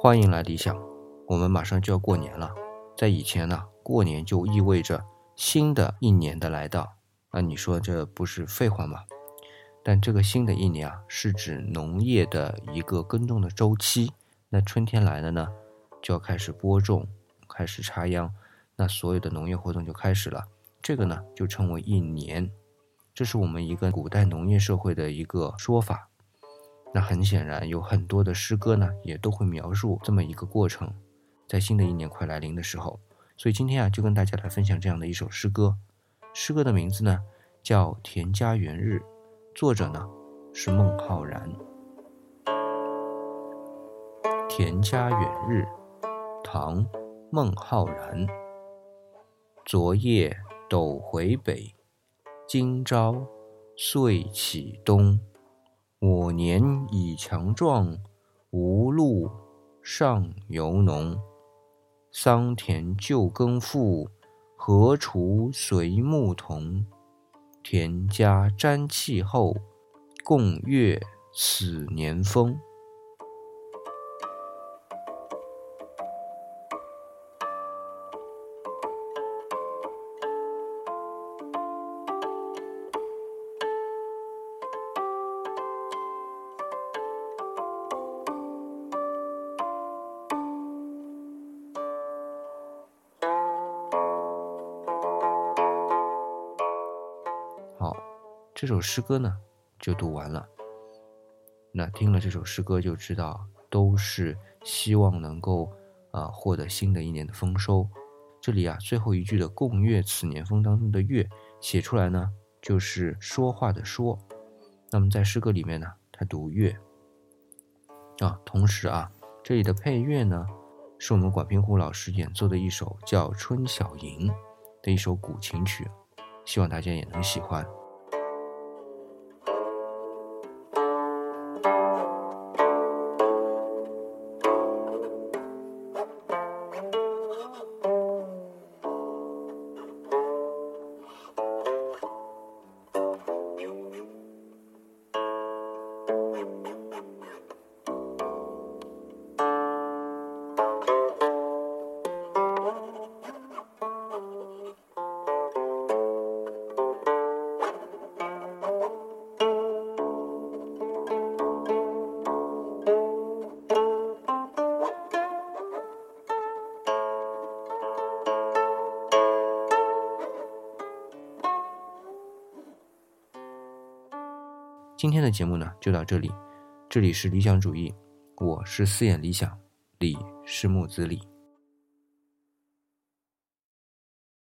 欢迎来理想。我们马上就要过年了，在以前呢，过年就意味着新的一年的来到。那你说这不是废话吗？但这个新的一年啊，是指农业的一个耕种的周期。那春天来了呢，就要开始播种，开始插秧，那所有的农业活动就开始了。这个呢，就称为一年。这是我们一个古代农业社会的一个说法。那很显然，有很多的诗歌呢，也都会描述这么一个过程。在新的一年快来临的时候，所以今天啊，就跟大家来分享这样的一首诗歌。诗歌的名字呢，叫《田家园日》，作者呢是孟浩然。《田家园日》，唐·孟浩然。昨夜斗回北，今朝岁启东。我年已强壮，无禄尚犹农。桑田旧耕复，何锄随牧童？田家沾气候，共阅此年丰。这首诗歌呢就读完了。那听了这首诗歌就知道，都是希望能够啊获得新的一年的丰收。这里啊最后一句的“共阅此年风”当中的“阅”写出来呢，就是说话的“说”。那么在诗歌里面呢，它读“乐”啊。同时啊，这里的配乐呢，是我们管平湖老师演奏的一首叫《春晓吟》的一首古琴曲。希望大家也能喜欢。今天的节目呢，就到这里。这里是理想主义，我是四眼理想，李是木子李。